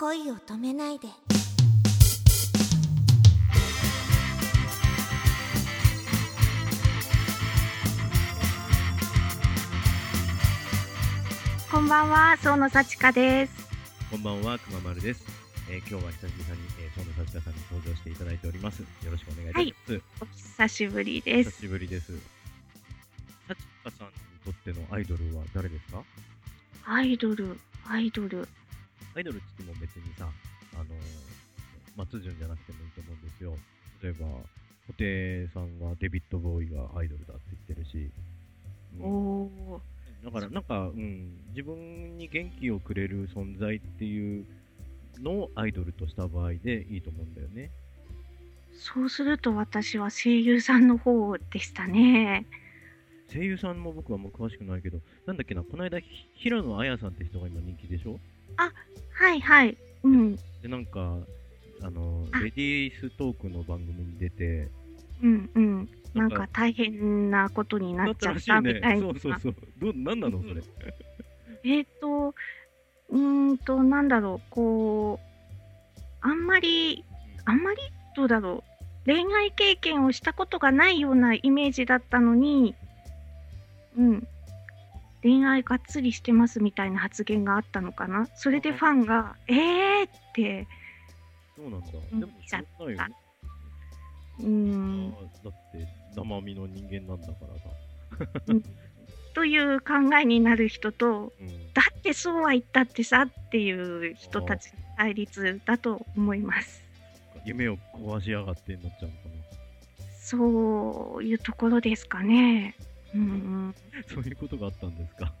恋を止めないでこんばんは、総野幸香です。こんばんは、くままるです。えー今日は久々に、えー、ソンの幸香さんに登場していただいております。よろしくお願いいたします。お久しぶりです。久しぶりです。幸香さんにとってのアイドルは誰ですか？アイドル、アイドル。アイドルって言っても別にさ、あのー、松潤じゃなくてもいいと思うんですよ。例えば、布袋さんはデビッド・ボーイがアイドルだって言ってるし、うんおお、だからなんか、うん、自分に元気をくれる存在っていうのをアイドルとした場合でいいと思うんだよね。そうすると私は声優さんの方でしたね。声優さんも僕はもう詳しくないけど、なんだっけな、この間、ひ平野綾さんって人が今人気でしょ？はいはい。うん、で、なんか、あの、あレディーストークの番組に出て、うん、うん。ななんんかか大変なことになっちゃったみたいな。そうそうそう。どう、なんなのそれ？えっ、と、うーんと、なんだろう、こう、あんまり、あんまり？どうだろう、恋愛経験をしたことがないようなイメージだったのに、うん、恋愛がっつりしてますみたいな発言があったのかな？それでファンが、えーって、そうなんだ。うんでも、しょうがないよね。うーん、だって、生身の人間なんだからさ。という考えになる人と、うん。だってそうは言ったってさっていう人たちの対立だと思います。夢を壊しやがってになっちゃうのかそういうところですかね。うんな。そういうことがあったんですか。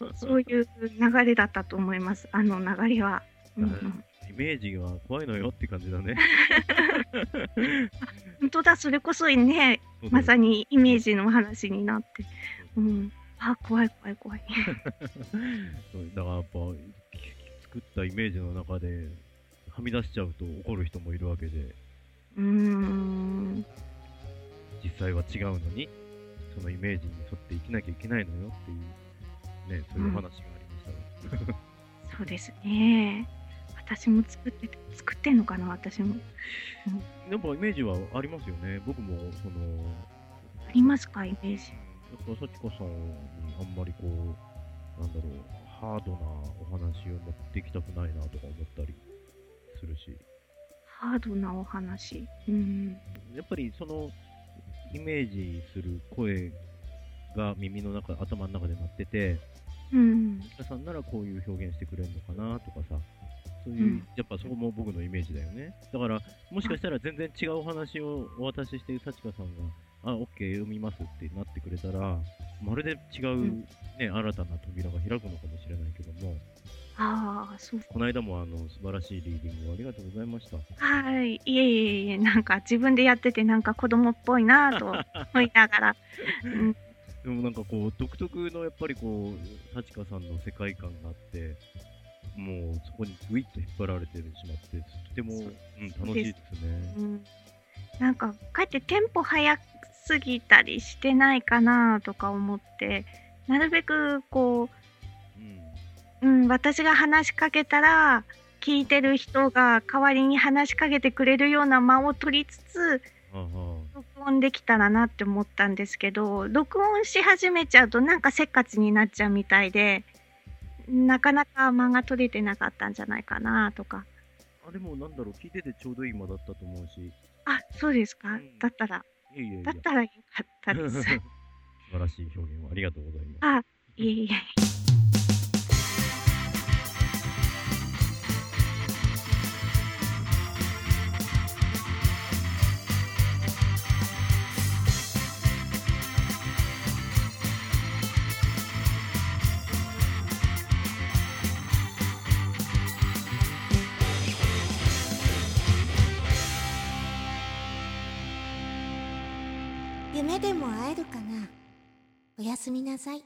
うん、そういう流れだったと思います。あの流れは。うんうん、イメージが怖いのよって感じだね。本当だ、それこそね、まさにイメージの話になって。うん、あ、怖い怖い怖い。だからやっぱ作ったイメージの中ではみ出しちゃうと怒る人もいるわけでうーん、実際は違うのにそのイメージに沿って生きなきゃいけないのよっていうねそういう話がありましたが、そうですね。私も作ってて作ってんのかな、私も。やっぱイメージはありますよね僕もそのありますか、イメージ。やっぱ幸子さんにあんまりこうなんだろうハードなお話を持ってきたくないなとか思ったりするしハードなお話。うん、やっぱりそのイメージする声が耳の中、頭の中で鳴ってて、うん、皆さんならこういう表現してくれるのかなとかさ、そういう、うんやっぱそこも僕のイメージだよね。だから、もしかしたら全然違うお話をお渡しして、幸香さんが、あ、OK、読みますってなってくれたら、まるで違う、んね、新たな扉が開くのかもしれないけども、ああ、そう。この間もあの素晴らしいリーディングをありがとうございました。はい、いえいえいえ、なんか自分でやってて、なんか子供っぽいなぁと思いながら。うん、でもなんかこう独特のやっぱりこう幸香さんの世界観があってもうそこにグイッと引っ張られてしまってとても、うん、楽しいですね。うん、なんか、かえってテンポ早すぎたりしてないかなとか思って、なるべくこうん。う、うん、私が話しかけたら、聞いてる人が代わりに話しかけてくれるような間を取りつつ、録音できたらなって思ったんですけど、録音し始めちゃうとなんかせっかちになっちゃうみたいで、なかなか間が取れてなかったんじゃないかなとか。ああでもなんだろう聞いててちょうどいい間だったと思うし。あ、そうですか？うん。だったら、いえいえだったらよかったです。素晴らしい表現をありがとうございます。あ、いえいえ。も会えるかな？おやすみなさい。